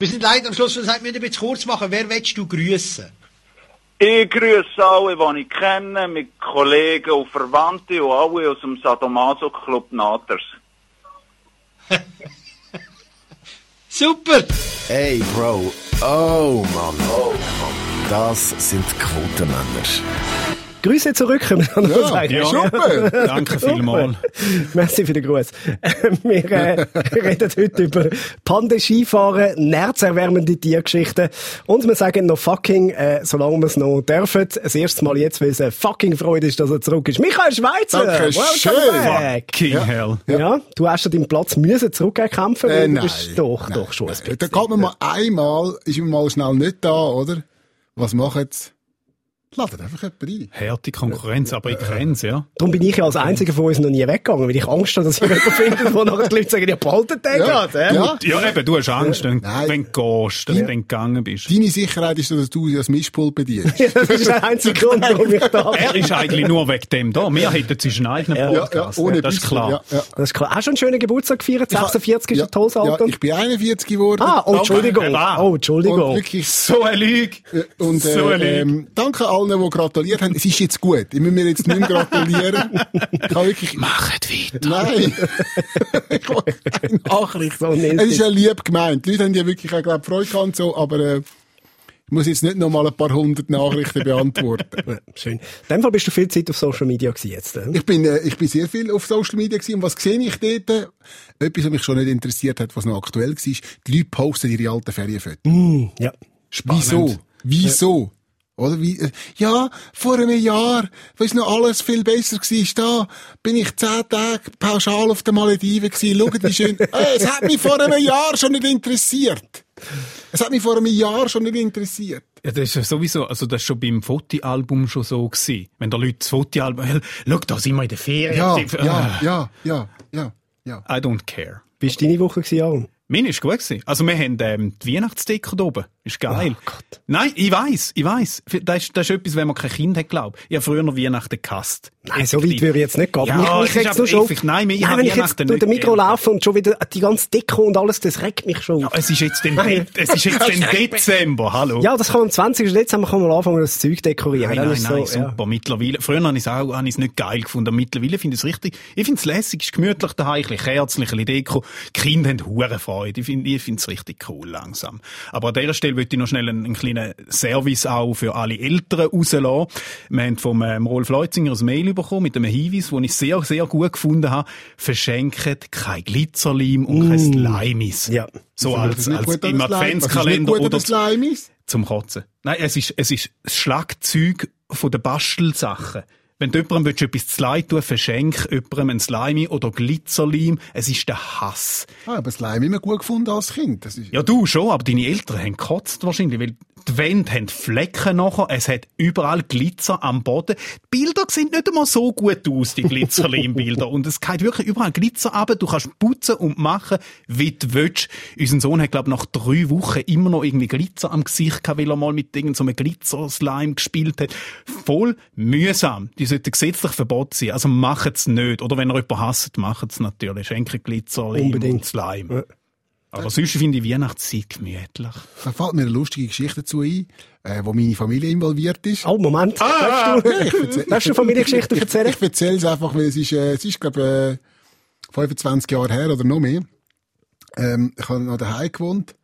Wir sind leider am Schluss, wir ein bisschen kurz machen. Wer willst du grüßen? Ich grüße alle, die ich kenne, mit Kollegen und Verwandten und alle aus dem Sadomaso Club Naters. Super! Hey, Bro. Oh, Mann. Oh, Mann. Das sind Quotenmänner. Grüße zurück, können wir noch ja, sagen. Ja, super. Danke vielmals. Merci für den Gruß. Wir äh, reden heute über Pande-Skifahren, nerzerwärmende Tiergeschichten und wir sagen noch fucking, äh, solange wir es noch dürfen. Das erste Mal jetzt, weil es eine fucking Freude ist, dass er zurück ist. Michael Schweizer! Danke schön! Fucking ja. hell. Ja. ja. du hast ja deinen Platz müssen zurückkämpfen, äh, du bist doch, nein, doch schon nein. ein bisschen. Da geht man mal einmal, ist man mal schnell nicht da, oder? Was macht jetzt? Ladet einfach jemanden ein. Harte Konkurrenz, aber ich kenne es, ja. Darum bin ich ja als Einziger von uns noch nie weggegangen, weil ich Angst habe, dass ich jemanden finde, wo nachher die Leute sagen, ihr behaltet den ja. gerade. Ja. ja, eben, du hast Angst, wenn, wenn du gehst, dass ja. du gegangen bist. Deine Sicherheit ist, dass du das Mischpult bedienst. ja, das ist der einzige Grund, warum ich da bin. Er ist eigentlich nur wegen dem da. Wir hätten zwischen eigenen ja. Podcast. Ja, ohne das ist klar. Das ist klar. Hast du einen schönen Geburtstag gefeiert? 46 ist ein tolles Alter. Ja, ich bin 41 geworden. Ah, oh, Entschuldigung. Oh, Entschuldigung. Und wirklich so eine Lüge. Und, äh, so eine Lüge. Ähm, danke allen, die gratuliert haben, es ist jetzt gut. Ich muss mir jetzt nicht mehr gratulieren. Ich kann wirklich... Macht weiter. Nein. ich keine Nachricht. So es ist ja lieb gemeint. Die Leute haben ja wirklich auch, glaub, Freude gehabt so, aber, äh, ich muss jetzt nicht noch mal ein paar hundert Nachrichten beantworten. Schön. In dem Fall bist du viel Zeit auf Social Media gewesen jetzt. Äh? Ich bin, äh, ich bin sehr viel auf Social Media gewesen. Und was sehe ich dort? Etwas, was mich schon nicht interessiert hat, was noch aktuell war. Die Leute posten ihre alten Ferienfotos. Mm, ja. Spannend. Wieso? Wieso? Oder wie, äh, ja, vor einem Jahr, weisst noch alles viel besser gewesen. Da bin ich zehn Tage pauschal auf den Malediven gewesen. Schaut, wie schön. Äh, es hat mich vor einem Jahr schon nicht interessiert. Es hat mich vor einem Jahr schon nicht interessiert. Ja, das ist ja sowieso, also das ist schon beim Fotoalbum schon so gewesen. Wenn da Leute das Fotoalbum, hey, schau, da sind wir in der Ferien. Ja, ja, ja, ja, ja, ja. I don't care. Wie war deine Woche gewesen, Aaron? Meine ist gut gewesen. Also wir haben ähm, die Weihnachtsdeko da oben. Ist geil. Oh Gott. Nein, ich weiß, ich weiß. Das ist, das ist etwas, wenn man kein Kind hat, glaub. Ich habe früher noch Weihnachten gehasst. Nein, so weit würde ich jetzt nicht gehen. Ja, mich, mich so schon Nein, mich, Nein, wenn ich jetzt durch den Mikro laufe und schon wieder die ganze Deko und alles, das regt mich schon. Ja, es ist jetzt den, es ist jetzt den Dezember, hallo. Ja, das kann am 20. Dezember kann man anfangen, das Zeug dekorieren. Nein, nein, nein, so, super. Ja. Mittlerweile, früher habe ich es auch, habe ich es nicht geil gefunden. Mittlerweile finde ich es richtig, ich finde es lässig, ist gemütlich daheim, ein bisschen kerzlich, ein bisschen Deko. Die Kinder haben hure Freude. Ich finde, ich finde es richtig cool langsam. Aber an dieser Stelle möchte ich noch schnell einen, einen kleinen Service auch für alle Eltern rauslassen. Wir haben vom ähm, Rolf Leutzinger ein Mail bekommen mit einem Hinweis, den ich sehr, sehr gut gefunden habe. Verschenkt kein Glitzerleim und mm. kein Slimis. Ja. So als, als im Adventskalender oder Slimis? zum Kotzen. Nein, es ist, es ist das Schlagzeug von den Bastelsachen. Wenn du jemandem etwas zu leid tun verschenk jemandem ein Slimy oder Glitzerleim. Es ist der Hass. Ah, aber Slimy immer gut gefunden als Kind. ja, du schon, aber deine Eltern haben gekotzt wahrscheinlich, weil die Wände haben Flecken nachher, es hat überall Glitzer am Boden. Die Bilder sehen nicht einmal so gut aus, die Glitzerleimbilder. und es geht wirklich überall Glitzer ab. Du kannst putzen und machen, wie du willst. Unser Sohn hat, glaube nach drei Wochen immer noch irgendwie Glitzer am Gesicht gehabt, weil er mal mit irgendeinem so Glitzer-Slime gespielt hat. Voll mühsam. Die sollten gesetzlich verboten sein. Also macht es nicht. Oder wenn ihr jemanden hasst, macht es natürlich. Schenke Glitzer, und Slime. Ja. Aber sonst finde ich Weihnachtszeit gemütlich. Da fällt mir eine lustige Geschichte dazu ein, äh, wo meine Familie involviert ist. Oh, Moment. Ah, Darfst du, ja, Darfst du Familiengeschichte erzählen? Ich erzähle es einfach, weil es ist, äh, es ist, glaube äh, 25 Jahre her oder noch mehr. Ähm, ich habe noch daheim gewohnt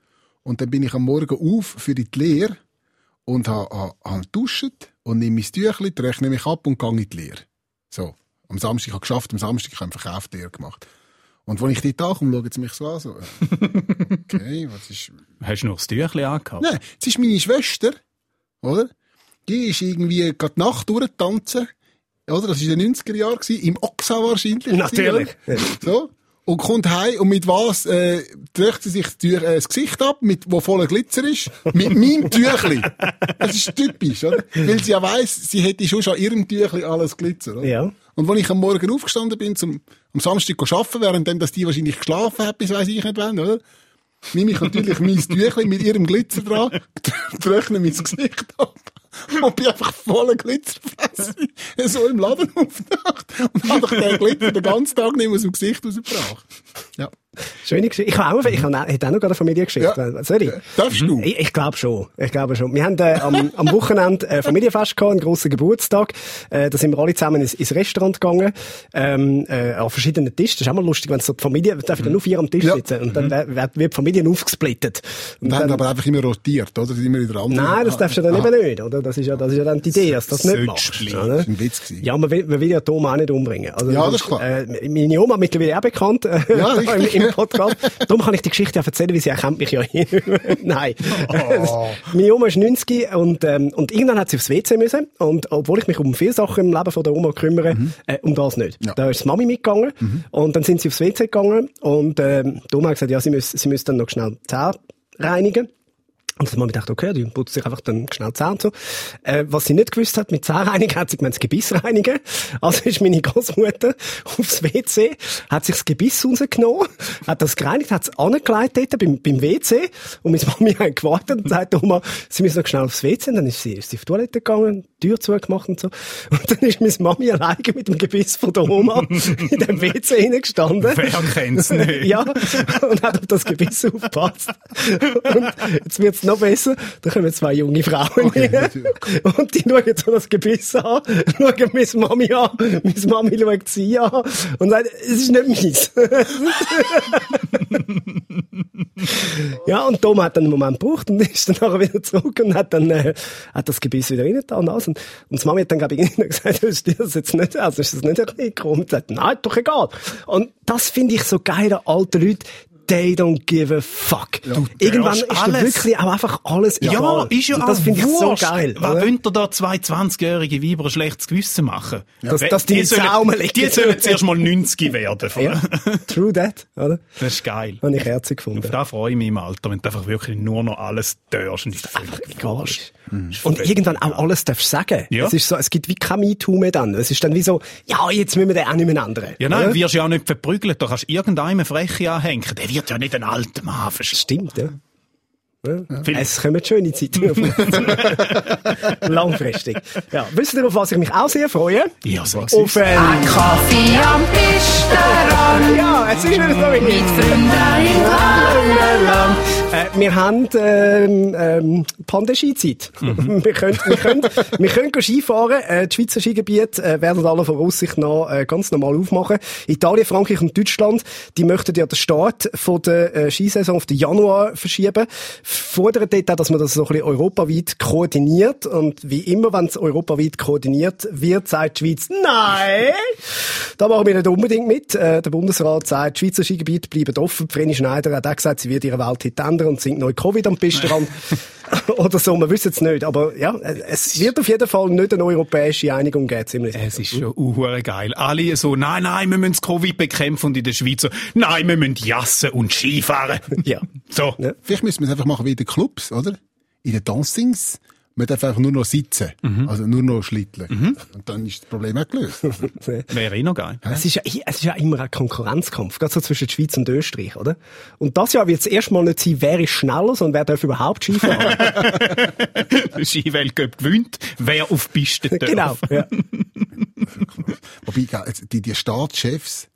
und dann bin ich am Morgen auf für die Lehre und habe, habe, habe duscht und nehme mein Tüchlein, rechne mich ab und gehe in die Lehre. So. Am Samstag, ich habe geschafft, am Samstag, ich habe einen Verkauf gemacht. Und wenn ich dort ankomme, schauen sie mich so an, so, okay, was ist... Hast du noch das Tüchlein angehabt? Nein, es ist meine Schwester, oder? Die ist irgendwie gerade die Nacht durchgetanzen, oder? Das war in den 90er Jahren, im Oxa wahrscheinlich. Natürlich. So. Und kommt heim und mit was äh, drückt sie sich äh, das Gesicht ab, mit wo voller Glitzer ist? mit meinem Tüchli. Das ist typisch, oder? Weil sie ja weiss, sie hätte schon schon ihrem Tüchli alles Glitzer, oder? Ja. Und wenn ich am Morgen aufgestanden bin, zum, am Samstag arbeiten, während dass die wahrscheinlich geschlafen hat, bis weiss ich nicht wann, oder? Nehme ich natürlich mein Tüchli mit ihrem Glitzer dran, trockne mein Gesicht ab und bin einfach voller Glitzerfresse so im Laden aufgedacht und habe den Glitzer den ganzen Tag nicht aus dem Gesicht rausgebracht. Ja. Schöne Geschichte. Ich habe auch, ich habe, hätte auch noch eine Familiengeschichte. Ja. Soll ich? Darfst du? Ich, ich glaube schon. Ich glaube schon. Wir haben äh, am, am Wochenende äh, Familienfest gehabt, einen grossen Geburtstag. Äh, da sind wir alle zusammen ins, ins Restaurant gegangen, ähm, äh, an verschiedenen Tischen. Das ist auch mal lustig, wenn so die Familie, darf dann nur vier am Tisch Ja. sitzen und dann wird, wird die Familie aufgesplittet. Und Und haben aber einfach immer rotiert, oder? Immer wieder andere. Nein, das darfst du dann eben nicht, oder? Das ist ja, das ist ja dann die Idee, dass du das nicht machst. oder? Das war ein Witz. gewesen. Ja, man will, man will ja Tom auch nicht umbringen. Also, Ja, das ist klar. Äh, meine Oma mittlerweile auch bekannt äh, Ja, im. Podcast. Darum kann ich die Geschichte auch erzählen, weil sie erkennt mich ja hier. Nein. Oh. meine Oma ist 90 und, ähm, und irgendwann hat sie aufs WC müssen. Und obwohl ich mich um viele Sachen im Leben von der Oma kümmere, äh, um das nicht. Mhm. Ja. Mhm. Da ist die Mami mitgegangen und dann sind sie aufs WC gegangen und ähm, die Oma hat gesagt, ja, sie müssen, sie müssen dann noch schnell die Zähne reinigen. Und dann habe ich gedacht, okay, die putzt sich einfach dann schnell die Zähne so. Äh, was sie nicht gewusst hat, mit Zahnreinigen hat sie gemeint, das Gebiss reinigen. Also ist meine Großmutter aufs WC, hat sich das Gebiss rausgenommen, hat das gereinigt, hat es angelegt dort beim, beim WC und meine Mami hat gewartet und sagt, Oma, sie müssen noch schnell aufs WC. Und dann ist sie, ist sie auf die Toilette gegangen, die Tür zugemacht und so. Und dann ist meine Mami alleine mit dem Gebiss von der Oma in dem WC hineingestanden. Wer kennt's nicht? Ja, und hat auf das Gebiss aufgepasst. Und jetzt wird's noch besser. Da kommen zwei junge Frauen rein. Und die schauen so das Gebiss an, schauen meine Mami an, meine Mami schaut sie an und sagt, es ist nicht meins. ja, und Tom hat dann einen Moment gebraucht und ist dann nachher wieder zurück und hat dann, äh, hat das Gebiss wieder rein da und. Und, die Mami hat dann, glaube ich, gesagt, ist das jetzt nicht, also ist das nicht ein krumm? Und sagt, nein, doch egal. Und das finde ich so geil an alten Leuten. They don't give a fuck. Irgendwann ist alles. wirklich auch einfach alles Ja, egal. ist ja auch Das finde ich so geil. Was wollen da zwei 20-jährige Weiber ein schlechtes Gewissen machen? Dass- Weil dass die sollen- Saumen liegen. Die sollen zuerst mal 90 werden. Ja, true that, oder? Das ist geil. Habe ich herzig gefunden. Auf das freue ich mich im Alter, wenn du einfach wirklich nur noch alles törst und ist einfach egal ist. Und irgendwann auch alles darfst sagen. Ja. Es ist so, es gibt wie kein MeToo mehr dann. Es ist dann wie so, ja, jetzt müssen wir den auch nicht mehr ändern. Ja, nein, oder? wirst ja auch nicht verprügelt. Da kannst irgendeinem Freche anhängen. Der wird ja nicht ein alter Mann. Stimmt, ja. Ja. Vielleicht- Es kommen schöne Zeiten auf uns zu. Langfristig. Ja. Wisst ihr, auf was ich mich auch sehr freue? Ja, sag's Auf, ähm, Kaffee am Pisteran ja, es ist wieder so wie mit Freunden im Wallerland. Äh, wir haben ähm, ähm, Pandemiezeit. Mhm. wir können, wir können, wir können gehen Skifahren. Äh, die Schweizer Skigebiete äh, werden alle Voraussicht nach äh, ganz normal aufmachen. Italien, Frankreich und Deutschland, die möchten ja den Start von der äh, Skisaison auf den Januar verschieben. Fordern dort auch, dass man das so ein bisschen europaweit koordiniert. Und wie immer, wenn es europaweit koordiniert wird, sagt die Schweiz, nein, da machen wir nicht unbedingt mit. Äh, der Bundesrat sagt, Schweizer Skigebiete bleiben offen. Vreni Schneider hat auch gesagt, sie wird ihre Welt ändern und singt neu Covid am Pistenrand. Oder so, wir wissen es nicht. Aber ja, es wird auf jeden Fall nicht eine europäische Einigung geben, ziemlich Es ist schon uhure geil. Alle so, nein, nein, wir müssen das Covid bekämpfen und in der Schweiz so, nein, wir müssen jassen und Skifahren. Ja. So. Ja. Vielleicht müssen wir es einfach machen wie in den Clubs, oder? In den Dancings. Man darf einfach nur noch sitzen. Also nur noch schlitteln. Und dann ist das Problem auch gelöst. Wäre eh noch geil. Es ist, ja, es ist ja immer ein Konkurrenzkampf, gerade so zwischen der Schweiz und Österreich, oder? Und das Jahr wird es erstmal nicht sein, wer ist schneller, sondern wer darf überhaupt Skifahren. Der Skiweltcup gewinnt, wer auf die Piste darf. genau. Ja. Wobei, die, die Staatschefs,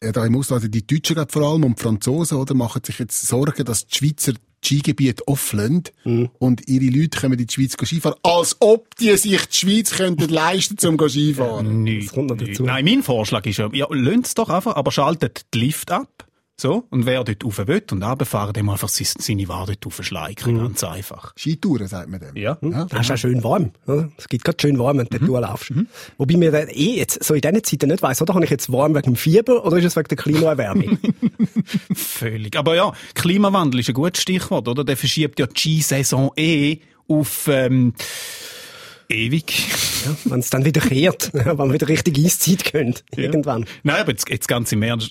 äh, da im Ausland, die Deutschen gerade vor allem und die Franzosen, oder, machen sich jetzt Sorgen, dass die Schweizer die Skigebiete offen Mhm. und ihre Leute kommen in die Schweiz Skifahren, als ob die sich die Schweiz könnten leisten, zum go Skifahren. Nicht, kommt noch dazu. Nein, mein Vorschlag ist ja, ja lönt's doch einfach, aber schaltet die Lift ab. So, und wer dort rauf will und runterfahren, dem einfach seine seine Ware dort raufschleichen. Ganz einfach. Skitouren, sagt man dem. Ja. ja. Das ist auch schön warm. Es gibt gerade schön warm, wenn du dort durchlaufst. Wobei mir dann eh jetzt so in diesen Zeiten nicht weiss, oder habe ich jetzt warm wegen dem Fieber oder ist es wegen der Klimaerwärmung? Völlig. Aber ja, Klimawandel ist ein gutes Stichwort, oder? Der verschiebt ja die Skisaison eh auf, ähm, ewig. ja, wenn es dann wieder kehrt, wenn wir wieder richtig Eiszeit können. Irgendwann. Nein, aber jetzt, jetzt ganz im Ernst.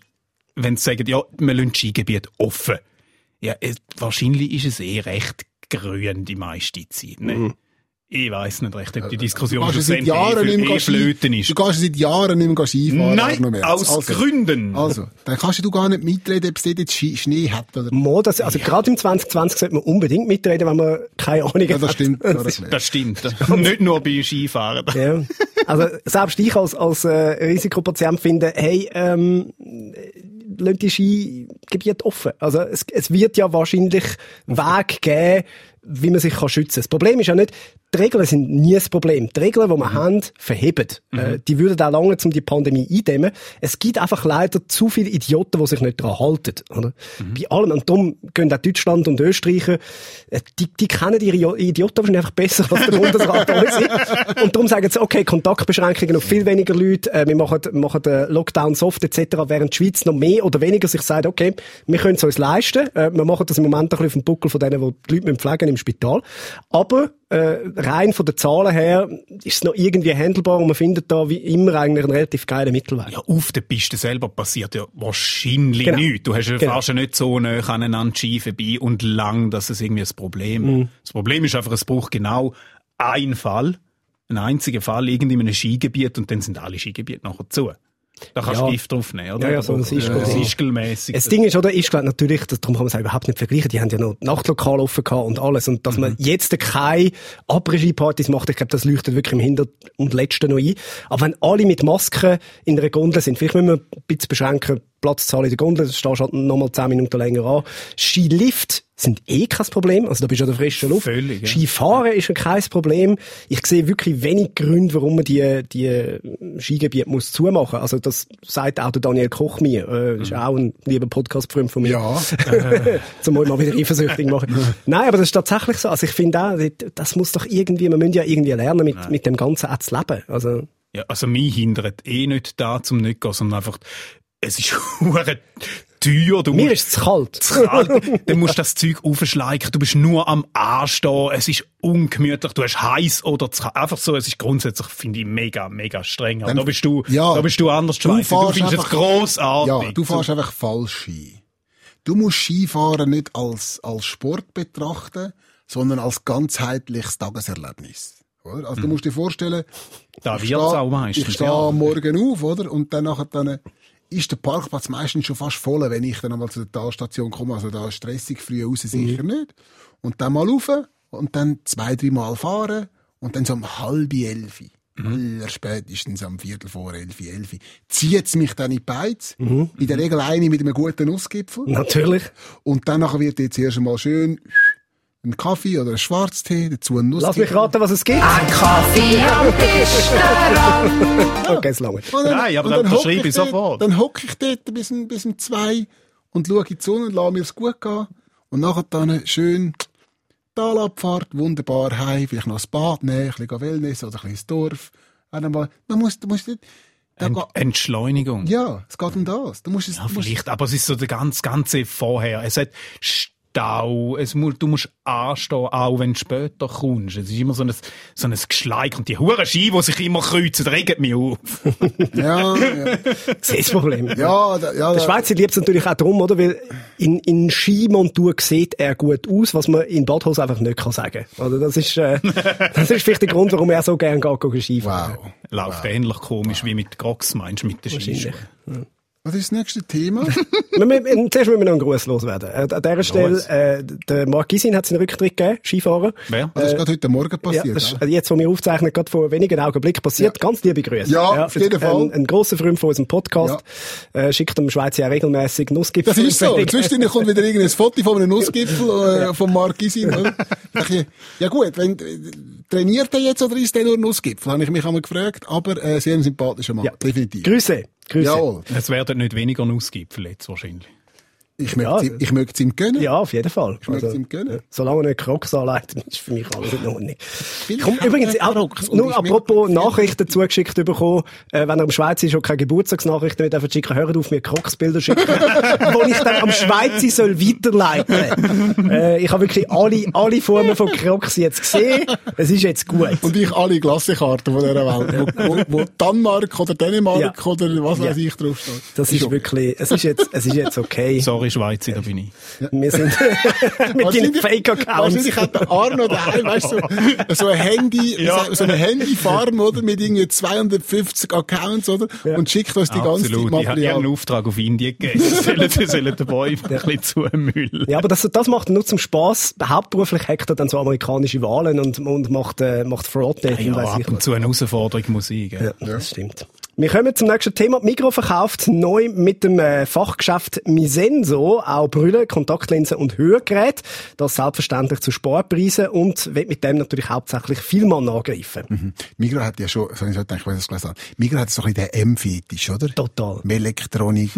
Wenn sie sagen, ja, wir lassen das Skigebiet offen. Ja, es, wahrscheinlich ist es eh recht grün die meiste Zeit, ne? Ich weiss nicht recht, ob die Du Diskussion ja seit Jahren eh, nicht mehr eh Flöten Ski, ist. du gehst ja seit Jahren nicht mehr Skifahren. Nein, Merz. aus also, Gründen. Also, dann kannst du gar nicht mitreden, ob es dort jetzt Schnee hat oder Mo, das, also gerade im 2020 sollte man unbedingt mitreden, wenn man keine Ahnung Ja, das hat. stimmt. Ja, das Das stimmt. nicht nur bei Skifahren. Ja. Also selbst ich als, als äh, Risikopatient finde, hey, ähm, lass die Ski Gebiet offen. Also es, es wird ja wahrscheinlich Weg geben, wie man sich kann schützen kann. Das Problem ist ja nicht, die Regeln sind nie das Problem. Die Regeln, die wir Mhm. haben, verheben. Äh, die würden auch lange, um die Pandemie eindämmen. Es gibt einfach leider zu viele Idioten, die sich nicht daran halten. Oder? Mhm. Bei allem. Und darum gehen auch Deutschland und Österreich, äh, die, die kennen ihre Idioten wahrscheinlich einfach besser als der Bundesrat. Und darum sagen sie, okay, Kontaktbeschränkungen auf viel weniger Leute, äh, wir machen, machen den Lockdown soft etc., während die Schweiz noch mehr oder weniger sich sagt, okay, wir können es uns leisten, äh, wir machen das im Moment ein bisschen auf dem Buckel von denen, die die Leute pflegen im Spital. Aber äh, rein von den Zahlen her ist es noch irgendwie handelbar und man findet da wie immer eigentlich einen relativ geilen Mittelweg. Ja, auf der Piste selber passiert ja wahrscheinlich Genau. nichts. Du hast ja Genau. fast nicht so nah aneinander Ski vorbei und lang, dass es irgendwie ein Problem Mhm. Das Problem ist einfach, es braucht genau einen Fall, einen einzigen Fall, irgendwie in einem Skigebiet und dann sind alle Skigebiete nachher zu. Da kannst du Ja. Gift drauf nehmen, oder? Ja, ja, so ein Ischgl- Das Ischgl-mässig. Das Ding ist, oder, ist glaub, natürlich, das, darum kann man es überhaupt nicht vergleichen, die haben ja noch Nachtlokal offen gehabt und alles. Und dass man jetzt keine Après-Ski-Partys macht, ich glaube, das leuchtet wirklich im Hinter- und Letzten noch ein. Aber wenn alle mit Masken in einer Gondel sind, vielleicht müssen wir ein bisschen beschränken, Platzzahl in der Gondel, das stehst halt nochmal 10 Minuten länger an. Skilift sind eh kein Problem, also da bist du an der frischen Luft. Völlig, ja. Skifahren ist ja kein Problem. Ich sehe wirklich wenig Gründe, warum man die, die Skigebiete muss zumachen. Also das sagt auch der Daniel Koch mir. Äh, ist auch ein lieber Podcast-Freund von mir. Ja. Zum mal wieder eifersüchtig machen. Nein, aber das ist tatsächlich so. Also ich finde auch, das muss doch irgendwie, man müssen ja irgendwie lernen, mit, mit dem Ganzen auch zu leben. Also, Ja, also mich hindert eh nicht da zum nicht gehen, sondern einfach, es ist hure teuer. Du mir ist es zu kalt. zu kalt, dann musst du das Zeug aufschleichen, du bist nur am Anstehen, es ist ungemütlich, du hast heiß oder zu kalt. Einfach so, es ist grundsätzlich, finde ich, mega, mega streng. Aber Dann- da bist du, ja, da bist du anders, du. Du fährst findest es einfach- grossartig. Ja, du fährst einfach falsch Ski. Du musst Skifahren nicht als, als Sport betrachten, sondern als ganzheitliches Tageserlebnis. Oder? Also du musst dir vorstellen, Da ich stehe- ja. Morgen auf, oder? Und dann nachher dann ist der Parkplatz meistens schon fast voll, wenn ich dann einmal zu der Talstation komme. Also da ist stressig früh raus sicher nicht. Und dann mal rauf und dann zwei, drei Mal fahren und dann so um halb elf. Aller spätestens am Viertel vor elf, elf. Zieht's mich dann in die Beiz. In der Regel eine mit einem guten Nussgipfel. Natürlich. Und dann wird jetzt erst einmal schön ein Kaffee oder ein Schwarztee, dazu ein Lass Nussgipfel. mich raten, was es gibt. Ein Kaffee am Pistenrand. Okay, es lange. Und Nein, aber und dann hock verschreibe ich sofort. Dann hocke ich dort bis um, bis um zwei und schaue in die Sonne und lasse mir es gut gehen. Und nachher dann schön Talabfahrt, wunderbar heim, vielleicht noch ein Bad nehmen, ein bisschen Wellness oder ein bisschen ins Dorf. Und dann mal, man muss, du musst nicht, Ent Entschleunigung. ja, es geht um das. Du musst es, Ja, vielleicht, aber es ist so der ganz, ganze vorher. Es hat Stau, es muss, du musst anstehen, auch wenn du später kommst. Es ist immer so ein, so ein Geschleik und die huren Ski, die sich immer kreuzen, regen mich auf. ja, ja, Das ist das Problem. ja, da, ja, Der Schweizer liebt es natürlich auch darum, oder? Weil in, in Skimontur sieht er gut aus, was man in Badhose einfach nicht kann sagen. Oder das ist, äh, das ist vielleicht der Grund, warum er so gerne geht, Skifahren. wow. Läuft ähnlich komisch wie mit Crocs, meinst du, mit den Skischuhen. Was ist das nächste Thema? wir, wir, zuerst müssen wir noch einen Gruß loswerden. Äh, an dieser Stelle, äh, der Marc Gisin hat seinen Rücktritt gegeben, Skifahren. Wer? Das ist gerade heute Morgen Ja, passiert. das ist ja. jetzt, wo wir aufzeichnen, gerade vor wenigen Augenblicken passiert. Ganz liebe Grüße. Ja, auf jeden Fall. Ein, ein grosser Freund von unserem Podcast. Äh, schickt dem Schweizer ja regelmäßig Nussgipfel. Das ist so. Zwischendurch kommt wieder irgendein Foto von einem Nussgipfel äh, von Mark Gisin. ich, Ja gut, wenn, äh, trainiert er jetzt oder ist der nur Nussgipfel? Habe ich mich einmal gefragt. Aber äh, sehr ein sympathischer Mann, Ja. definitiv. Grüße. Grüße. Jawohl. Es werden nicht weniger Nussgipfel jetzt wahrscheinlich. Ich Ja, möchte, ihm- ich möchte es ihm gönnen. Ja, auf jeden Fall. Also, möchte es ihm gönnen. Solange er nicht Crocs anlegt, ist für mich alles in Ordnung. Ich Komm, übrigens, Crocs nur ich apropos Nachrichten zugeschickt bekommen, äh, wenn er im Schweiz ist und keine Geburtstagsnachrichten mehr schicken, hört auf, mir Crocs-Bilder schicken, wo ich dann am Schweizer soll weiterleiten. äh, ich habe wirklich alle, alle Formen von Crocs jetzt gesehen. Es ist jetzt gut. Und ich alle Klassenkarten von dieser Welt, wo, wo, wo Danmark oder Dänemark Ja. oder was weiß Ja. ich draufsteht. Das ist okay. wirklich, es ist jetzt, es ist jetzt okay. Sorry, Schweizer, da bin ich. Wir sind mit Wahrscheinlich- Fake-Accounts. Wahrscheinlich hat der Arno daheim, weißt du, so, so ein Handy, so, so eine Handyfarm, oder, mit irgendwie 250 Accounts, oder, und schickt uns die ganze Zeit Absolut. Ich habe Material. einen Auftrag auf Indien gegeben. Sie sollen, sollen den Boy ein bisschen zumüllen. Ja, aber das, das macht er nur zum Spaß. Hauptberuflich hackt er dann so amerikanische Wahlen und, und macht, äh, macht Fraud-Dating, Ja, ab und zu eine Herausforderung muss ich. Gell? Ja, das stimmt. Wir kommen zum nächsten Thema. Die Migros verkauft neu mit dem äh, Fachgeschäft Misenso auch Brille, Kontaktlinsen und Hörgeräte. Das selbstverständlich zu Sparpreisen und wird mit dem natürlich hauptsächlich Vielmann angreifen. Mhm. Migros hat ja schon, so ich denke, ich weiß das gelesen habe. Migros hat so ein bisschen den M-Fetisch, oder? Total. Melektronik,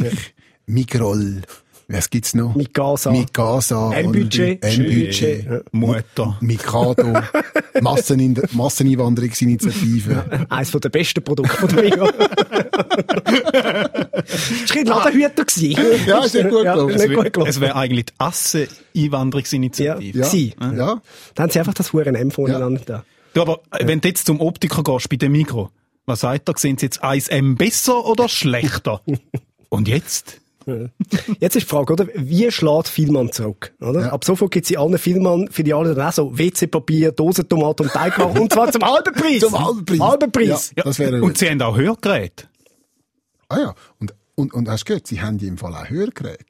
Migrol, was gibt's noch? Mikasa. Mikasa. M-Budget. und M-Budget. Ja. Mutter. Mikado. Massenin Masseneinwanderungsinitiative. Eines der besten Produkte von der Migros. Das war kein Ladenhüter. gewesen. Ja, ist nicht gut gelaufen. Es wäre eigentlich die Asse-Einwanderungsinitiative. Ja, Sie. ja. Dann haben sie einfach das Huren M Ja. an da. Du, aber wenn du jetzt zum Optiker gehst, bei dem Mikro, was sagt er? Sind sie jetzt 1M besser oder schlechter? Und jetzt? Jetzt ist die Frage, oder? Wie schlägt Vielmann zurück? Oder? Ab sofort gibt es in allen Vielmann-Filialen dann auch so WC-Papier, Dosentomaten und Teigwaren und zwar zum halben Preis. Zum halben Preis. Halben Preis. Ja. Das wäre Und sie haben auch Hörgeräte. Ah ja. Und, und, und hast du gehört, sie haben im Fall auch Hörgeräte.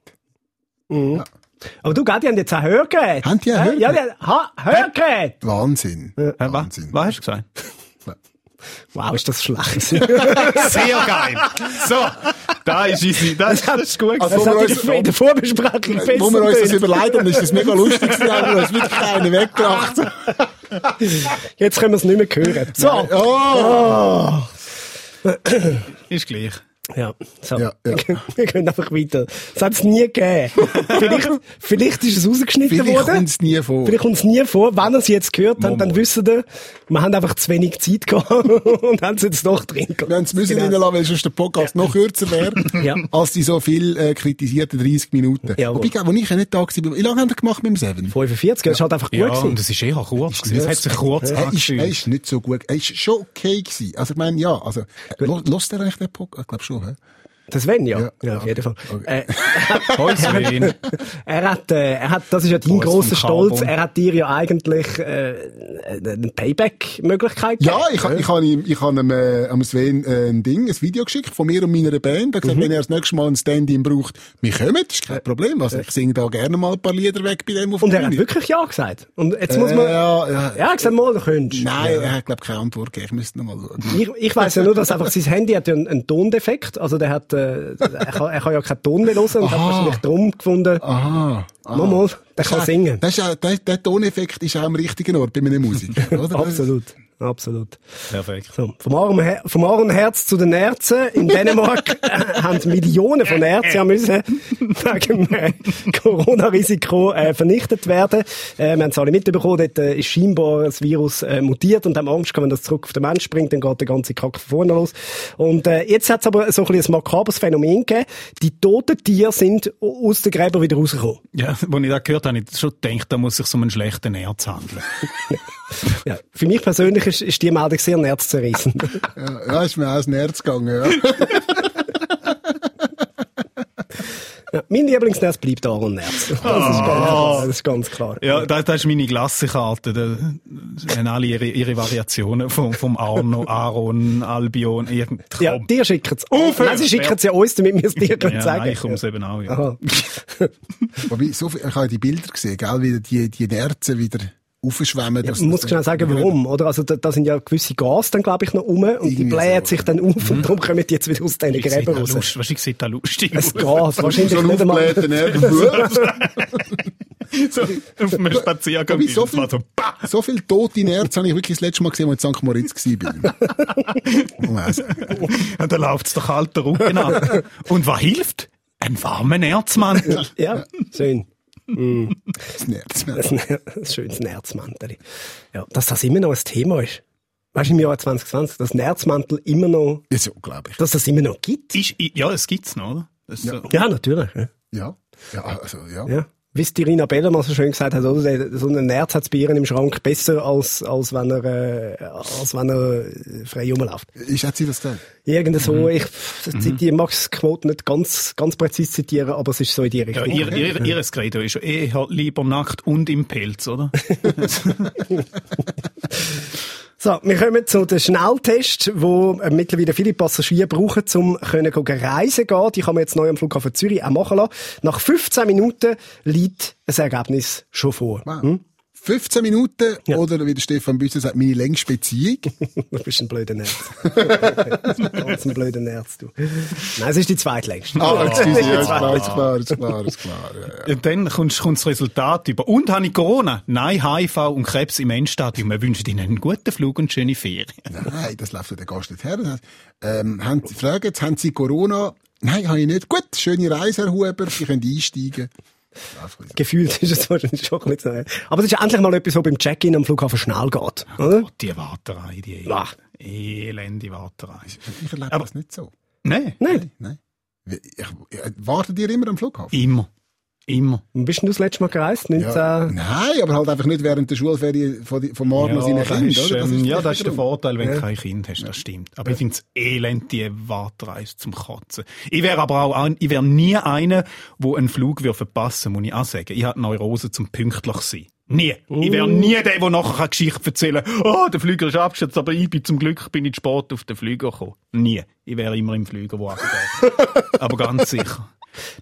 Aber du, gell, die haben jetzt auch Hörgeräte. Haben die auch Äh, Ja, die haben ha Hörgeräte. Wahnsinn. Was, Wahnsinn. was hast du gesagt? Wow, ist das schlecht. Sehr geil. So, da ist easy. Das, das ist gut. Also, Das hat wir in uns, der- in der Vorbesprechung besser wo wir uns das überlegen, dann ist das mega lustig gewesen, aber du hast wirklich keinen weggelacht. Jetzt können wir es nicht mehr hören. So. Oh! Ist gleich. Ja, so. Ja, ja. Wir können einfach weiter. Das hat es nie gegeben. vielleicht, vielleicht ist es rausgeschnitten Vielleicht worden. kommt es nie vor. Vielleicht kommt es nie vor. Wenn ihr es jetzt gehört habt, dann wisst ihr, wir haben einfach zu wenig Zeit gehabt und haben es jetzt doch drin gehabt. Wir haben es müssen Genau. reinlassen, weil sonst der Podcast noch kürzer wäre, Ja. als die so viel äh, kritisierten 30 Minuten. Jawohl. Wobei, wo ich ja nicht da war, wie lange haben wir gemacht mit dem Seven? 45, das ist halt einfach gut Ja, gewesen. und es ist eher kurz. gewesen. Es hat sich kurz Er ist, er angefühlt. ist nicht so gut. Er ist schon okay gewesen. Also, ich meine, ja, also, lost er eigentlich den Podcast? Ich glaube schon, hä? Das wenn ja. Ja. Ja, auf jeden Fall. Okay. Äh, Sven. er hat, äh, er hat, das ist ja dein Boys grosser. Stolz, er hat dir ja eigentlich äh, eine Payback-Möglichkeit Ja, ich, ha- ich habe ihm, ich habe ihm, äh, am Sven äh, ein Ding, ein Video geschickt von mir und meiner Band. Er hat Mhm. gesagt, wenn er das nächste Mal ein Stand-in braucht, wir kommen, das ist kein Problem. Also, ich singe da gerne mal ein paar Lieder weg bei dem auf Und der er hat wirklich Ja gesagt. Und jetzt muss man, Äh, ja, ja. ja, er hat gesagt, mal, du könntest. Nein, er hat, glaube ich, keine Antwort gegeben. Ich müsste noch mal schauen. Ich, ich weiss ja nur, dass einfach sein Handy hat ja einen, einen Tondefekt. Also der hat, äh, er, kann, er kann ja keinen Ton mehr hören und hat wahrscheinlich drum gefunden, Aha. aha. mal, mal, der kann singen. Das ist auch, der, der Toneffekt ist auch am richtigen Ort bei oder? Das- Absolut. Absolut. Perfekt. So, vom armen, Her vom armen Herz zu den Ärzten. In Dänemark haben Millionen von Ärzten müssen wegen äh, Corona-Risiko äh, vernichtet werden. Äh, wir haben es alle mitbekommen, dort äh, ist scheinbar das Virus äh, mutiert und haben Angst wenn das zurück auf den Mensch springt, dann geht der ganze Kack von vorne los. Und äh, jetzt hat es aber so ein, bisschen ein makabres Phänomen gegeben. Die toten Tiere sind aus den Gräbern wieder rausgekommen. Ja, als ich das gehört habe, habe ich schon gedacht, da muss sich um einen schlechten Arzt handeln. Ja, für mich persönlich ist, ist die Meldung sehr nerzzerreißend. Ja, ja, ist mir auch ins Nerz gegangen, ja. ja, mein Lieblingsnerz bleibt Aaron Nerz. Das, ist ganz, das ist ganz klar. Ja, das, das ist meine Klassenkarte. Da haben alle ihre, ihre Variationen vom, vom Arno, Aaron, Albion. irgend- Ja, dir schicken es. Nein, sie schicken es ja uns, damit wir es dir ja, können sagen nein, ich komme es eben auch. Ja. Wobei, so viel, ich habe die Bilder gesehen, gell, wie die, die Nerzen wieder aufschwemmen. Ja, man muss schnell sagen, warum, oder? Also, da, da sind ja gewisse Gas dann, glaube ich, noch rum, und die blähen so, sich dann auf, und darum kommen die jetzt wieder aus diesen Ich sehe Gräben da raus. lust- Wahrscheinlich sieht das lustig aus. Gas, wahrscheinlich so ein nicht einmal. Nerv. so, auf einem Spaziergang. Wobei, so viel, so, so viel tote Nerzen habe ich wirklich das letzte Mal gesehen, als ich in St. Moritz war. Und da läuft es der kalte Rücken an. Und was hilft? Ein warmer Erzmantel. Ja, schön. Das Nerz. Das, Ner- das schönes Nerzmantel. Ja, dass das immer noch ein Thema ist. Weißt du, im Jahr 2020, dass Nerzmantel immer noch, Das ist unglaublich. dass das immer noch gibt? Ist, ja, es gibt's noch, oder? Ist so. Ja, natürlich. Ja. Ja. Ja, also, ja. Ja. Wie es die Rina Bella mal so schön gesagt hat, oder? Der- So ein Nerz hat ihr im Schrank besser, als, als wenn er, äh, als wenn er frei rumläuft. Ist, hat sie das gesagt? Irgend so, ich zitiere, mag das Quote nicht ganz, ganz präzise zitieren, aber es ist so in die Ja, Richtung. ihr, ihr, ihres Credo ist ja eher lieber nackt und im Pelz, oder? So, wir kommen zu den Schnelltests, wo äh, mittlerweile viele Passagiere brauchen, um können reisen gehen. Die kann man jetzt neu am Flughafen Zürich auch machen lassen. Nach 15 Minuten liegt ein Ergebnis schon vor. Wow. Hm? 15 Minuten Ja. oder wie der Stefan Büsser sagt, meine längste Beziehung. Du bist ein blöder Nerz. Ganz ein blöder Nerz, du. Nein, es ist die zweitlängste. Ah, excuse, ja, ist klar, ist klar, ist klar, ist klar. Ja, ja. Und dann kommt, kommt das Resultat über. Und habe ich Corona? Nein, HIV und Krebs im Endstadium. Wir wünschen Ihnen einen guten Flug und schöne Ferien. Nein, das läuft der Gast nicht her. Ähm, haben, Sie- fragen jetzt, haben Sie Corona? Nein, habe ich nicht. Gut, schöne Reise, Herr Huber, Sie können einsteigen. Gefühlt ist es wahrscheinlich schon ein bisschen so. Aber es ist endlich mal etwas, was beim Check-in am Flughafen schnell geht. Oder? Oh, die Warterei, die Ach. elende Warterei. Ich erlebe Aber- das nicht so. Nein, Nein. Nein. Ich, wartet ihr immer am Flughafen? immer. Immer. Wann bist du das letzte Mal gereist? 19... Ja. Nein, aber halt einfach nicht während der Schulferien von, von morgen Ja, seinen das Kindern, ist, oder? ähm, ja, vielleicht das ist der. Vorteil, wenn Ja. du kein Kind hast, das stimmt. Aber ich finde es elend, die Wartereise zum Kotzen. Ich wäre aber auch, ein- ich wäre nie einer, der einen Flug würde verpassen muss ich auch sagen. Ich habe Neurose zum pünktlich sein. Nie. Ich wäre nie der, der nachher eine Geschichte erzählen kann, oh, der Flüger ist abgestürzt, aber ich bin zum Glück bin ich spät auf den Flüger gekommen. Nie. Ich wäre immer im Flüger, wo abgeht. aber ganz sicher.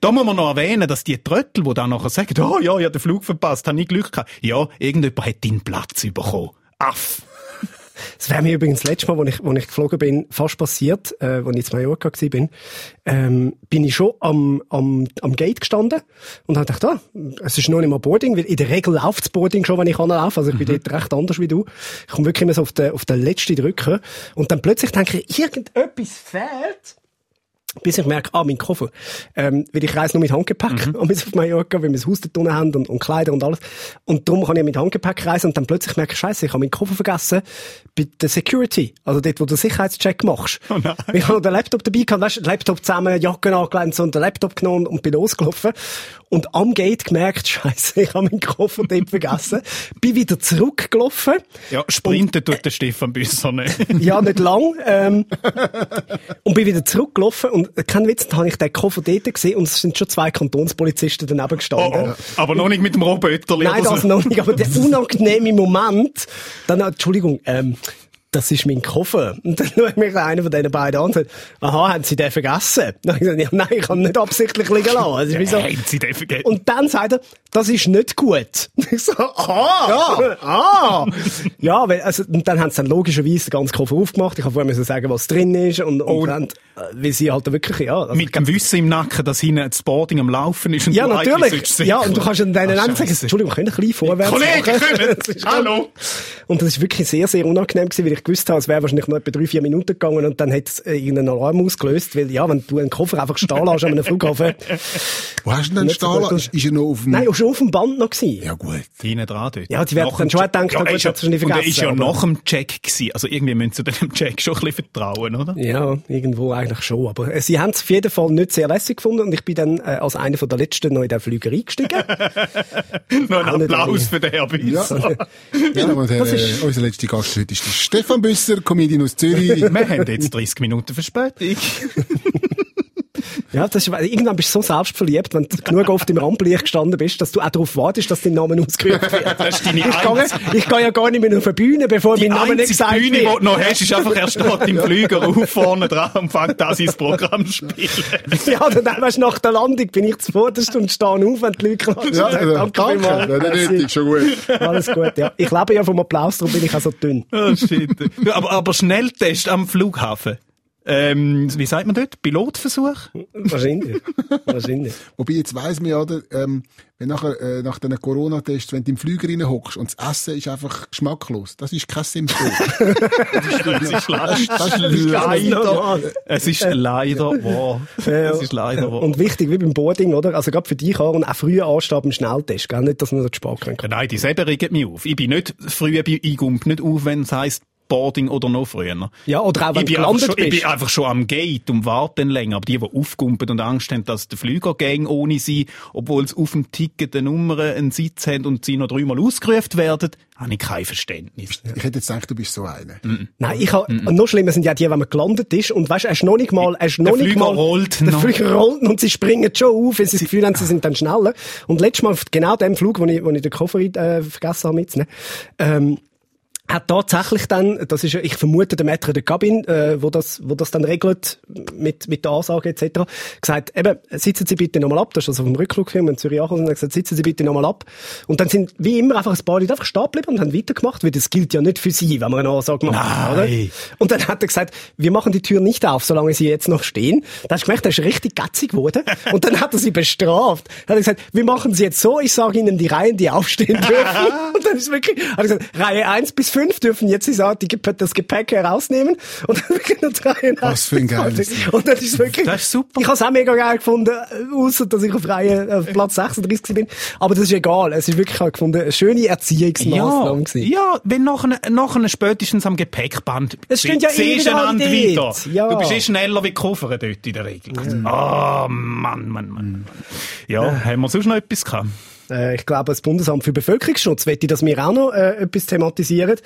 Da muss man noch erwähnen, dass die Tröttel, die dann nachher sagen, oh ja, ich habe den Flug verpasst, habe ich Glück gehabt. Ja, irgendjemand hat deinen Platz bekommen. Aff. Das wäre mir übrigens das letzte Mal, als ich, als ich geflogen bin, fast passiert, äh, als ich in Mallorca war, bin, ähm, bin ich schon am, am, am Gate gestanden und habe gedacht, ah, es ist noch nicht mal Boarding, weil in der Regel läuft das Boarding schon, wenn ich anlaufe, also ich bin dort recht anders wie du. Ich komme wirklich immer so auf den, auf den letzten Drücker und dann plötzlich denke ich, irgendetwas fehlt. Bis ich merke, ah, mein Koffer. Ähm, weil ich reise nur mit Handgepäck mhm. auf Mallorca, weil wir das Haus dort unten haben und, und Kleider und alles. Und darum kann ich mit Handgepäck reisen und dann plötzlich merke ich, scheiße, ich habe meinen Koffer vergessen bei der Security. Also dort, wo du den Sicherheitscheck machst. Oh nein. Ich habe noch den Laptop dabei gehabt, weißt, Laptop zusammen, Jacke angelegt und den Laptop genommen und bin losgelaufen. Und am Gate gemerkt, scheiße, ich habe meinen Koffer dort vergessen. Bin wieder zurückgelaufen. Ja, sprinten tut der Stefan Büsser nicht. Ja, nicht lang. Ähm, und bin wieder zurückgelaufen und äh, kein Witz, dann habe ich den Koffer dort gesehen und es sind schon zwei Kantonspolizisten daneben Oh, gestanden. oh. Aber noch nicht mit dem Roboterli Nein, oder das so. noch nicht, aber der unangenehme Moment, dann, äh, Entschuldigung, ähm, das ist mein Koffer. Und dann schaut mich einer von diesen beiden an und sagt, aha, haben Sie den vergessen? Dann habe ich gesagt, nein, ich habe ihn nicht absichtlich liegen lassen. Also, wieso? Haben Sie den vergessen? Und dann sagt er, das ist nicht gut. Ich so, aha, ja, ah. ja, weil, also, und dann haben sie dann logischerweise den ganzen Koffer aufgemacht. Ich habe vorher müssen sagen, was drin ist und, und Oh. dann, äh, weil sie halt wirklich, ja. Also, mit dem Wissen im Nacken, dass hinten das Boarding am Laufen ist. Und ja, natürlich. Ja, und du kannst dann denen Ach, sagen. Entschuldigung, können ein bisschen vorwärts Kollege, ist- Hallo! Und das ist wirklich sehr, sehr unangenehm gewesen, weil ich gewusst habe, es wäre wahrscheinlich noch etwa drei, vier Minuten gegangen und dann hat es äh, irgendeinen Alarm ausgelöst, weil, ja, wenn du einen Koffer einfach stehen lässt an einem Flughafen. Wo hast du denn den Nicht so Stahl? aus. ist, ist er noch auf dem... Nein, schon auf dem Band noch gewesen. Ja, gut. Hinten dran dort. Ja, die werden dann schon Check- gedacht, ja, gut, er ist hat's wahrscheinlich Und er vergessen, ist ja aber- nach dem Check gewesen. Also irgendwie müssen sie dem Check schon ein bisschen vertrauen, oder? Ja, irgendwo eigentlich schon. Aber äh, sie haben es auf jeden Fall nicht sehr lässig gefunden und ich bin dann äh, als einer von der Letzten noch in den Flüger eingestiegen. Noch ein nicht Applaus für den Herr Ja. Meine Damen und Herren, das ist- unser letzter Gast heute ist der Stefan Büsser, Comedian aus Zürich. Wir haben jetzt 30 Minuten Verspätung. Ja, das ist, irgendwann bist du so selbstverliebt, wenn du genug oft im Rampenlicht gestanden bist, dass du auch darauf wartest, dass dein Name ausgerufen wird. Das ist deine Ich gehe, ich gehe ja gar nicht mehr auf eine Bühne, bevor Die mein Name nicht gesagt Bühne, die wird. du noch hast, ist einfach, er steht im Flüger auf vorne dran und fängt an, sein Programm zu spielen. Ja, dann weißt, du, nach der Landung bin ich zuvorderst und stehe auf, wenn die Leute klatschen. Ja, also, danke. Ja, nicht nötig, schon gut. Alles gut, ja. Ich lebe ja vom Applaus, darum bin ich auch so dünn. Oh, shit. Aber, aber Schnelltest am Flughafen. Ähm, wie sagt man dort? Pilotversuch? Wahrscheinlich. Wahrscheinlich. Wobei, jetzt weiss man ja, oder, ähm, wenn nachher, äh, nach diesen Corona-Tests, wenn du im Flüger rein hockst und das Essen ist einfach geschmacklos, das ist kein Symptom. Es ist leider, das ist leider, es ist leider wahr. Es ist leider wahr. Und wichtig, wie beim Boarding, oder? Also gerade für dich, Aaron, auch früher anstehen beim Schnelltest, gell? Nicht, dass man dort sparen kann. Nein, die selber regen mich auf. Ich bin nicht früh bei Eigump nicht auf, wenn es heisst Boarding oder noch früher. Ja, oder auch wenn Ich bin, du einfach gelandet schon, ich bist. bin einfach schon am Gate und warte dann länger. Aber die, die aufgumpen und Angst haben, dass der Flüger gang ohne sie, obwohl sie auf dem Ticket eine Nummer, einen Sitz haben und sie noch dreimal ausgerufen werden, habe ich kein Verständnis. Ich hätte jetzt gedacht, du bist so einer. Nein, ich hab, und noch schlimmer sind ja die, wenn man gelandet ist und weißt, er ist noch nicht mal, er ist noch Der nicht Flüger mal, rollt der noch. Flüger rollt und sie springen schon auf, weil sie das Gefühl haben, sie sind dann schneller. Und letztes Mal auf genau dem Flug, wo ich, wo ich den Koffer äh, vergessen habe mitzunehmen, ähm, hat tatsächlich dann, das ist, ja- ich vermute, der Maître de Cabine, äh, wo das, wo das dann regelt, mit, mit der Ansage etc., gesagt, eben, sitzen Sie bitte nochmal ab, das ist also vom Rückflugfilm in Zürich angekommen, und gesagt, sitzen Sie bitte nochmal ab. Und dann sind, wie immer, einfach ein paar Leute einfach stehen geblieben und haben weitergemacht, weil das gilt ja nicht für Sie, wenn man eine Ansage macht, oder? Nein. Und dann hat er gesagt, wir machen die Tür nicht auf, solange Sie jetzt noch stehen. Da hast du gemerkt, er ist richtig gatzig geworden. Und dann hat er sie bestraft. Dann hat er gesagt, wir machen Sie jetzt so, ich sage Ihnen die Reihen, die aufstehen dürfen. Und dann ist wirklich, hat er gesagt, Reihe 1 bis 5 dürfen jetzt die Gepäck- das Gepäck herausnehmen. Und dann wirklich noch Reihe Was für ein geiles. Und das ist wirklich, Das ist super. ich habe es auch mega geil gefunden, außer dass ich auf Reihe, auf Platz 36 bin. Aber das ist egal. Es ist wirklich, ich gefunden, eine schöne Erziehungsmaßnahme Ja, gewesen. ja, wenn nachher, nachher spätestens am Gepäckband Es stehen ja siehst einander weiter. Ja. Du bist eh schneller wie die Koffer dort in der Regel. Ah, Mann, Mann, Mann. Ja, haben wir sonst noch etwas gehabt? Äh, ich glaube, das Bundesamt für Bevölkerungsschutz wette, dass wir auch noch äh, etwas thematisieren,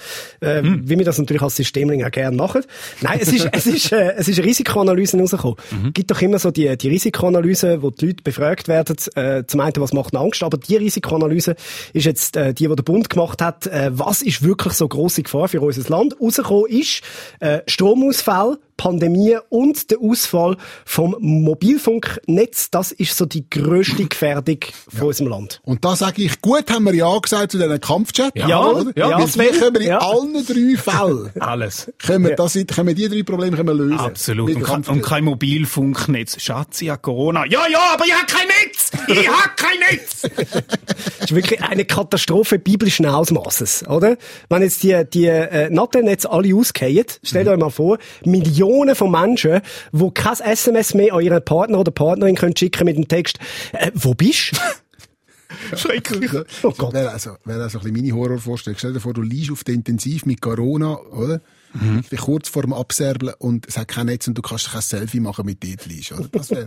äh, wie wir das natürlich als Systemling auch gerne machen. Nein, es ist, es ist, äh, es ist eine Risikoanalyse rausgekommen. gibt doch immer so die, die Risikoanalyse, wo die Leute befragt werden, äh, zum einen, was macht Angst, aber die Risikoanalyse ist jetzt äh, die, die der Bund gemacht hat, äh, was ist wirklich so grosse Gefahr für unser Land. Rausgekommen ist äh, Stromausfall, Pandemie und der Ausfall vom Mobilfunknetz, das ist so die grösste Gefährdung von unserem Land. Und da sage ich, gut haben wir Ja gesagt zu diesen Kampfchat. Ja, oder? ja, Weil das können wir in ja. allen drei Fällen, Alles. können wir, das, können wir die drei Probleme können wir lösen. Absolut. Und, und kein Mobilfunknetz. Schatz, ich Corona. Ja, ja, aber ich hab kein Netz! Ich hab kein Netz! Das ist wirklich eine Katastrophe biblischen Ausmaßes, oder? Wenn jetzt die, die äh, Natternetz alle ausgehen, stellt Mhm. euch mal vor, Millionen von Menschen, die kein SMS mehr an ihren Partner oder Partnerin können schicken mit dem Text, äh, wo bist du? Schrecklich. Oh Gott. Wäre also, wäre also ein bisschen meine Horrorvorstellung. Stell dir vor, du liegst auf der Intensiv mit Corona, oder? Mhm. Kurz vor dem Abserbeln und es hat kein Netz und du kannst kein Selfie machen mit dir liegst, oder? Das wäre,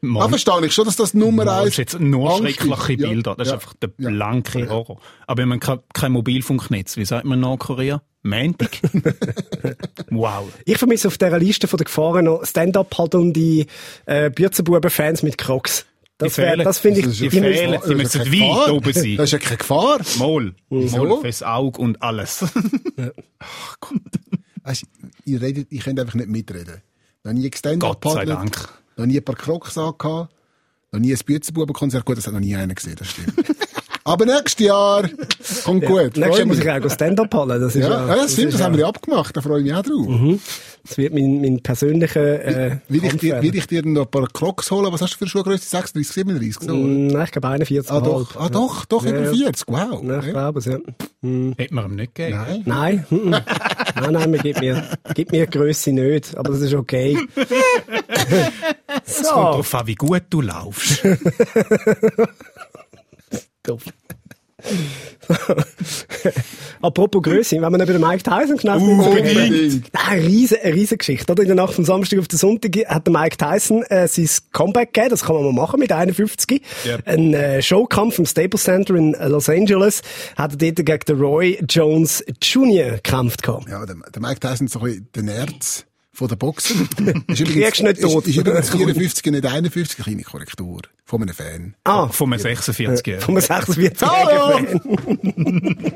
Mann. ah, verstehe ich schon, dass das Nummer Das eins ist jetzt nur Angst schreckliche ist. Ja, Bilder. Das ist ja, einfach der ja. blanke Horror. Aber wenn man kein, kein Mobilfunknetz, wie sagt man in Nordkorea? Mantic? wow. Ich vermisse auf dieser Liste von der Gefahren noch Stand-up-paddelnde äh, Bürzenbuben-Fans mit Crocs. Das, Die wär, das finde ich... Ist Die ja- fehlen. ist müssen weit oben sein. Das ist ja keine Gefahr. Moll. Wieso? Moll fürs Auge und alles. Weisst, ihr, redet, ihr könnt einfach nicht mitreden. Noch nie gestand Gott sei Dank. Noch nie ein paar Crocs angehabt. Noch nie ein Bützenbubenkonzert. Gut, das hat noch nie einer gesehen, das stimmt. Aber nächstes Jahr kommt gut. Nächstes Jahr muss ich auch Stand-up paddeln. Das ist Ja, ja, das stimmt, das haben ja- wir ja abgemacht, da freue ich mich auch drauf. Das wird mein, mein persönlicher äh, Will ich, dir, will ich dir noch ein paar Crocs holen? Was hast du für Schuhgröße? 36, 37? So. Nein, ich glaube 41. Ah, doch, ah, doch, doch, Ja, über ja. 40. Wow. Ja, ich glaube es, ja. Hätte man ihm nicht gegeben. Nein. Nein, mhm. nein, nein, man gibt mir, gibt mir die Grösse nicht, aber das ist okay. Es kommt so, darauf an, wie gut du laufst. doof. Apropos Grösse, wenn wir über den Mike Tyson geschnappt Unbedingt. Eine riesen, eine riesen Geschichte, oder? In der Nacht vom Samstag auf den Sonntag hat der Mike Tyson äh, sein Comeback gegeben, das kann man mal machen mit 51. Ja. Ein äh, Showkampf im Staples Center in Los Angeles hat er dort gegen den Roy Jones Jr. gekämpft gehabt. Ja, der, der Mike Tyson ist so ein bisschen der Nerz von der Boxer. ist Kriegst nicht tot. Ist, ist übrigens 54, nicht 51, kleine Korrektur. Von einem Fan. Ah, Von einem 46-Jährigen. Vom 46 Hallo! Fan.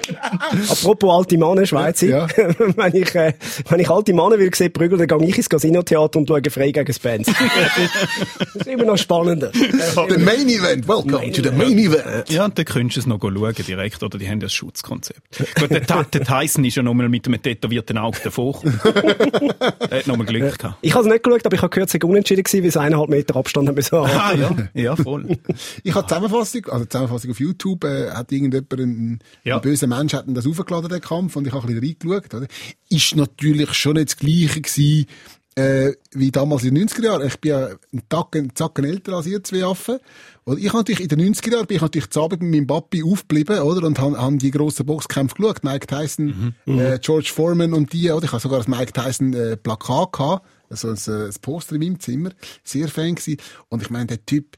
Apropos alte Männer, Schweizer. Ja. wenn, ich, äh, wenn ich alte Männer will sehen, prügeln, dann gehe ich ins Casino-Theater und schaue frei gegen Spence. das ist immer noch spannender. The Main Event. Welcome to the Main Event. Ja, und dann könntest du es noch schauen direkt, oder die haben ja das Schutzkonzept. Gut, der, der Tyson ist ja nochmal mit einem tätowierten Auge davor. er hat nochmal Glück gehabt. Ich habe es nicht geschaut, aber ich habe gehört, es sei unentschieden gewesen, weil es eineinhalb Meter Abstand haben müssen. Ah, ja, ja, voll. Ich habe Zusammenfassung, also Zusammenfassung auf YouTube, äh, hat irgendjemand, ein, Ja. ein böser Mensch, hat das aufgeladen, den Kampf, und ich habe ein bisschen reingeschaut, oder? Ist natürlich schon nicht das Gleiche gewesen, äh, wie damals in den 90er Jahren. Ich bin ja einen Tacken, Zacken älter als ihr zwei Affen. Und ich natürlich in den 90er Jahren bin ich natürlich zu Abend mit meinem Papi aufgeblieben, oder? Und han, han die grossen Boxkämpfe geschaut. Mike Tyson, äh, George Foreman und die, oder? Ich habe sogar das Mike Tyson, äh, Plakat gehabt. Also ein, ein Poster in meinem Zimmer. Sehr Fan gewesen. Und ich meine, der Typ,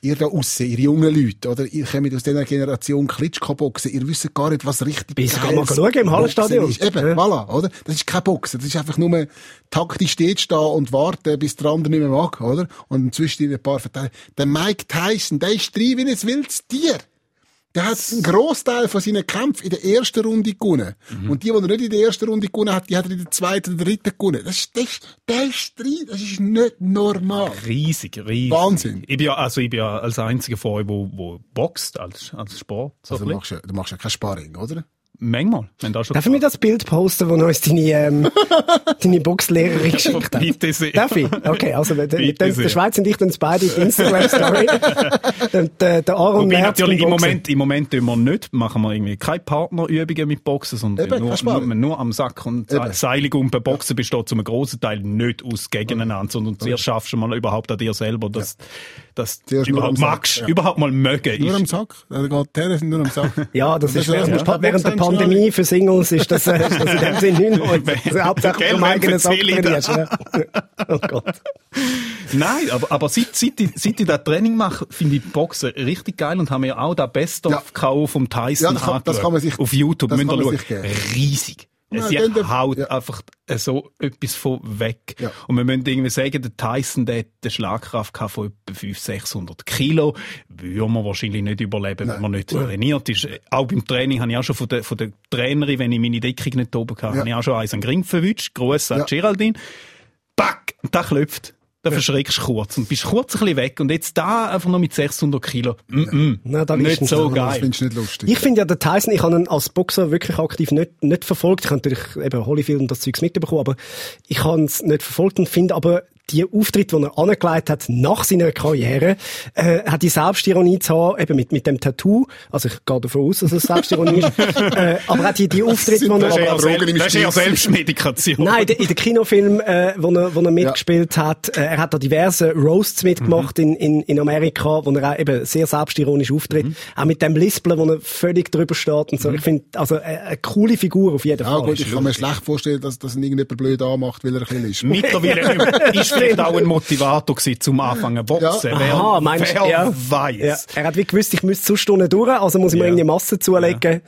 ihr da aussen, ihr jungen Leute, oder? Ihr kommt aus dieser Generation Klitschko-Boxen. Ihr wisst gar nicht, was richtig Bis geiles kann man schauen im ist. Eben, Ja. voilà, oder? Das ist kein Boxen. Das ist einfach nur taktisch steht stehen und warten, bis der andere nicht mehr mag, oder? Und inzwischen ein paar verteilen. Der Mike Tyson, der ist drin wie ein wildes Tier. Der hat einen Großteil von seinen Kämpfen in der ersten Runde gewonnen. Mhm. Und die, die er nicht in der ersten Runde gewonnen hat, die hat er in der zweiten oder dritten gewonnen. Das ist, das ist, der Streit, das ist nicht normal. Riesig, riesig. Wahnsinn. Ich bin ja, also ich bin ja als einziger von euch, wo boxt, als, als Sport. So Also du machst, ja, du machst ja kein Sparring, oder? Manchmal, wenn das schon Darf ich mir das Bild posten, wo uns deine, ähm, deine Boxlehrerin geschickt hat? Bitte sehr. Darf ich? Okay, also Bitte der, Schweiz und ich uns beide in die Instagram-Story. der, der, der Aaron Wobei Merz natürlich im. Moment, im Moment tun wir nicht, machen wir irgendwie keine Partnerübungen mit Boxen, sondern Eben, nur, nur, nur am Sack. Und Eben. Seiligumpen Boxen besteht zum großen Teil nicht aus gegeneinander, sondern zuerst schaffst du mal überhaupt an dir selber, dass, dass nur überhaupt magst, ja. überhaupt mal mögen. Nur ist- am Sack. Da geht sind nur am Sack. Ja, das Das ist ist während, ja. der, während der Pandemie für Singles ist das, äh, ist das in dem Sinne nicht. Also Hauptsächlich vom eigenen Sack. Ja. Oh Gott. Nein, aber, aber seit, seit, ich, seit ich das Training mache, finde ich Boxen richtig geil und haben mir auch das Best of Ja. KO vom Tyson Ja, das kann- das kann man sich- Auf YouTube das kann man sich geben. Riesig. Ja, Sie der- haut ja. einfach so etwas von weg. Ja. Und wir müssen irgendwie sagen, der Tyson, der hat eine Schlagkraft von etwa 500, 600 Kilo. Würde man wahrscheinlich nicht überleben, wenn man nicht trainiert ist. Auch beim Training habe ich auch schon von der, von der Trainerin, wenn ich meine Deckung nicht oben hatte, Ja. habe ich auch schon eins an den Ring verwünscht. Gruß an Ja. Geraldine. Back! Und da klopft. Da verschreckst du kurz und bist kurz ein bisschen weg. Und jetzt da einfach noch mit 600 Kilo. Mm -mm. Na, da nicht ist so ein- Das geil. findest du nicht lustig. Ich finde ja, der Tyson, ich habe ihn als Boxer wirklich aktiv nicht, nicht verfolgt. Ich habe natürlich eben Holyfield und das Zeugs mitbekommen, aber ich habe es nicht verfolgt und finde aber, die Auftritte, die er angelegt hat nach seiner Karriere, äh, hat die Selbstironie zu haben, eben mit, mit dem Tattoo. Also ich gehe davon aus, dass es Selbstironie ist. äh, aber auch die, die Auftritte, die Das Das ist Aber eher, Drogen Sel im das ist eher Spiel. Selbstmedikation. Nein, in der- in den Kinofilm, äh, wo er, wo er mitgespielt hat, äh, er hat da diverse Roasts mitgemacht in, in, in Amerika, wo er auch eben sehr selbstironisch auftritt. Auch mit dem Lispeln, wo er völlig drüber steht und so. Ich finde, also, äh, eine coole Figur auf jeden Ja Fall. gut, ich kann mir schlecht vorstellen, dass das irgendjemand blöd anmacht, weil er ein bisschen ist. Mittlerweile ist vielleicht auch ein Motivator gewesen, zum Anfangen boxen. Ja. Wer, Aha, meinst wer Ja. weiß. Ja. Er hat wie gewusst, ich müsste zu Stunden durch, also muss ich mir irgendeine Masse zulegen.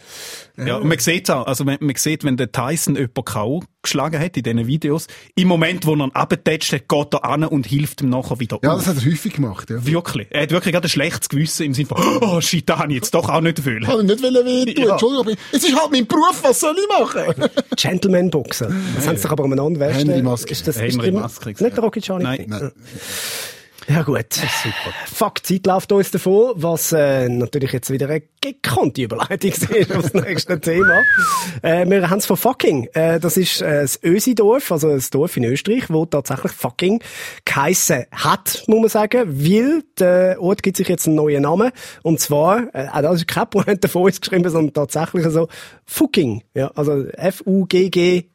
Ja, und man sieht auch, also man, man sieht, wenn der Tyson jemanden K.O. geschlagen hat in diesen Videos, im Moment, wo er ihn abgetatscht hat, geht er an und hilft ihm nachher wieder Ja, auf. das hat er häufig gemacht, ja. Wirklich. Er hat wirklich gerade ein schlechtes Gewissen im Sinne von, oh shit, da habe ich jetzt doch auch nicht wollen. Kann ich nicht wollen wehtun. Ja. Entschuldigung, es ist halt mein Beruf, was soll ich machen? Gentleman-Boxen. Das haben sie doch aber umeinander. du? Henry Maske. Ist das, ist Henry das Maske, nicht der Rocky Johnny? Nein. Nein. Ja gut. Super. Fuck, die Zeit läuft uns davon, was äh, natürlich jetzt wieder eine gekonnte Überleitung ist aufs nächste Thema. Äh, wir haben es von Fucking. Äh, das ist äh, das Ösidorf, also ein Dorf in Österreich, wo tatsächlich Fucking geheissen hat, muss man sagen, weil der Ort gibt sich jetzt einen neuen Namen. Und zwar, äh, auch das ist kein Point von uns geschrieben, sondern tatsächlich so Fucking. Ja, also F-U-G-G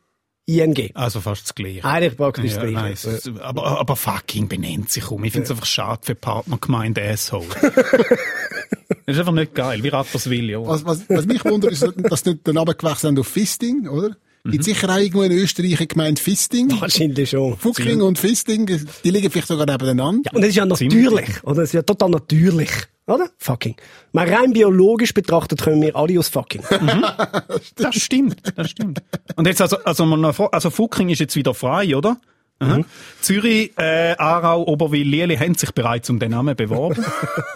ING. Also fast das Gleiche. Eigentlich praktisch das Ja, Gleiche. nein, aber, aber fucking benennt sich um. Ich finde es einfach schade für Partnergemeinde Asshole. das ist einfach nicht geil, wie Rapperswil, ja. Was, was, was mich wundert, ist, dass nicht den Namen gewechselt haben auf Fisting, oder? Gibt sicher auch irgendwo in Österreich eine Gemeinde Fisting. Wahrscheinlich schon. Fucking und Fisting, die liegen vielleicht sogar nebeneinander. Ja, und es ist ja natürlich, oder? Es ist ja total natürlich, oder? Fucking. Mal rein biologisch betrachtet können wir alle aus fucking. Das stimmt, das stimmt. Und jetzt also, also, man, also Fucking ist jetzt wieder frei, oder? Aha. Zürich, äh, Aarau, Oberwil, Lieli haben sich bereits um den Namen beworben.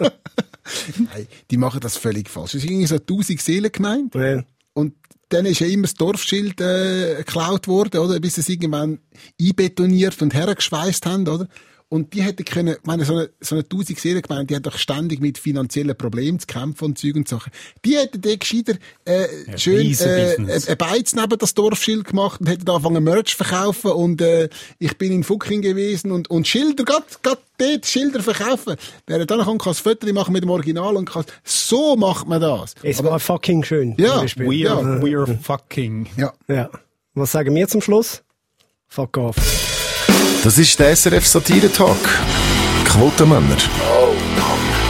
Nein, die machen das völlig falsch. Es ist irgendwie so 1000 Seelen gemeint. Ja. Und dann ist ja immer das Dorfschild äh, geklaut worden, oder? Bis es irgendwann einbetoniert und hergeschweißt haben, oder? Und die hätten können, ich meine, so eine, so eine 1000 Seelen gemeint, die hat doch ständig mit finanziellen Problemen zu kämpfen und Zeug und Sachen. Die hätten dort gescheiter, äh, schön, riesen äh, ein Beiz neben das Dorfschild gemacht und hätten angefangen Merch verkaufen und, äh, ich bin in Fucking gewesen und, und Schilder, grad, grad dort Schilder verkaufen. Wer dann kann, kann das Foto machen mit dem Original und kann, so macht man das. Es war fucking schön. Ja, Beispiel. We're, Ja. we're fucking. Ja. ja. Was sagen wir zum Schluss? Fuck off. Das ist der SRF Satire Talk. Quotenmänner.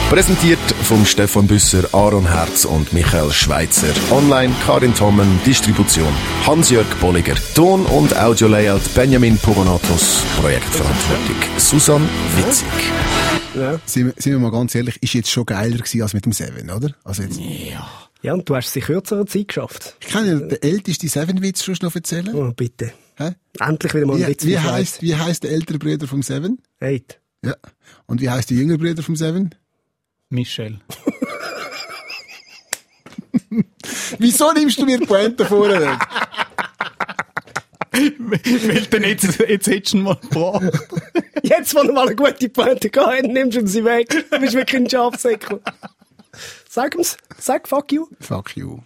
Präsentiert vom Stefan Büsser, Aaron Herz und Michael Schweitzer. Online Karin Tommen, Distribution Hans-Jörg Bolliger. Ton- und Audio-Layout Benjamin Pogonatos. Projektverantwortung Susan Witzig. Sind, wir- sind wir mal ganz ehrlich, ist jetzt schon geiler gewesen als mit dem Seven, oder? Also jetzt, Ja, und du hast es in kürzerer Zeit geschafft. ich kann ja den ältesten Seven-Witz schon noch erzählen. Oh, bitte. Hä? Endlich wieder mal ein Wie, Witz wie, mit heisst, wie heisst der ältere Bruder vom Seven? Eight. Ja. Und wie heisst der jüngere Bruder vom Seven? Michel. Wieso nimmst du mir die Pointe vorne weg? Weil dann jetzt, jetzt hättest du ihn mal gebracht. Jetzt, wo du mal eine gute Pointe gehabt hast, nimmst du sie weg. Du bist wirklich ein Schafsäckel. Sag ihm's. Sag fuck you. Fuck you.